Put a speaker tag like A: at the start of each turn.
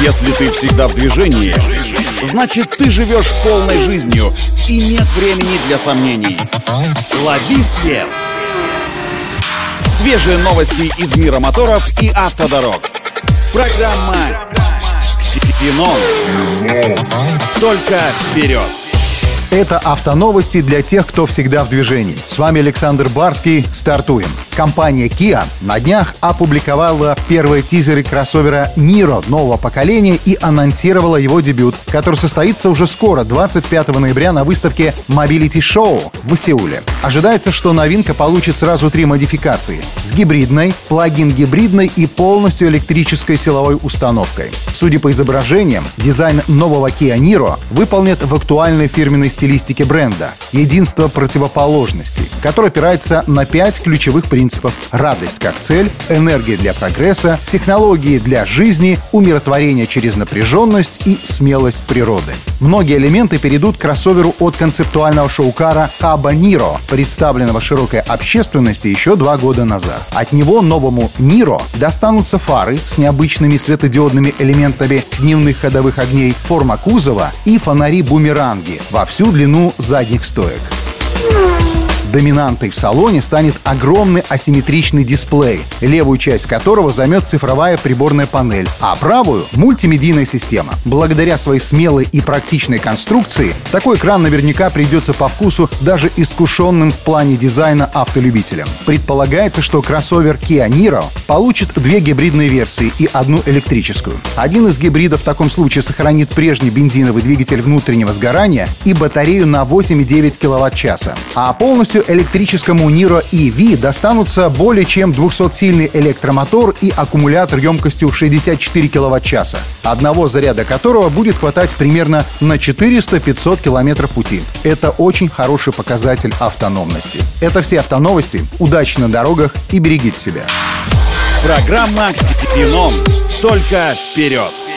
A: Если ты всегда в движении, значит ты живешь полной жизнью и нет времени для сомнений. Лови свет! Свежие новости из мира моторов и автодорог. Программа «Ксенон». Только вперед!
B: Это автоновости для тех, кто всегда в движении. С вами Александр Барский. Стартуем. Компания Kia на днях опубликовала первые тизеры кроссовера Niro нового поколения и анонсировала его дебют, который состоится уже скоро, 25 ноября на выставке Mobility Show в Сеуле. Ожидается, что новинка получит сразу три модификации — с гибридной, плагин-гибридной и полностью электрической силовой установкой. Судя по изображениям, дизайн нового Kia Niro выполнит в актуальной фирменной стилистике бренда. Единство противоположностей, которое опирается на пять ключевых принципов. Радость как цель, энергия для прогресса, технологии для жизни, умиротворение через напряженность и смелость природы. Многие элементы перейдут к кроссоверу от концептуального шоукара Хаба Ниро, представленного широкой общественности еще два года назад. От него новому Ниро достанутся фары с необычными светодиодными элементами дневных ходовых огней, форма кузова и фонари-бумеранги во всю длину задних стоек. Доминантой в салоне станет огромный асимметричный дисплей, левую часть которого займет цифровая приборная панель, а правую — мультимедийная система. Благодаря своей смелой и практичной конструкции, такой экран наверняка придется по вкусу даже искушенным в плане дизайна автолюбителям. Предполагается, что кроссовер Kia Niro получит две гибридные версии и одну электрическую. Один из гибридов в таком случае сохранит прежний бензиновый двигатель внутреннего сгорания и батарею на 8,9 кВт-часа, а полностью электрическому Niro EV достанутся более чем 200-сильный электромотор и аккумулятор емкостью 64 кВт-часа, одного заряда которого будет хватать примерно на 400-500 километров пути. Это очень хороший показатель автономности. Это все автоновости. Удачи на дорогах и берегите себя.
A: Программа «Ксеном». Только вперед!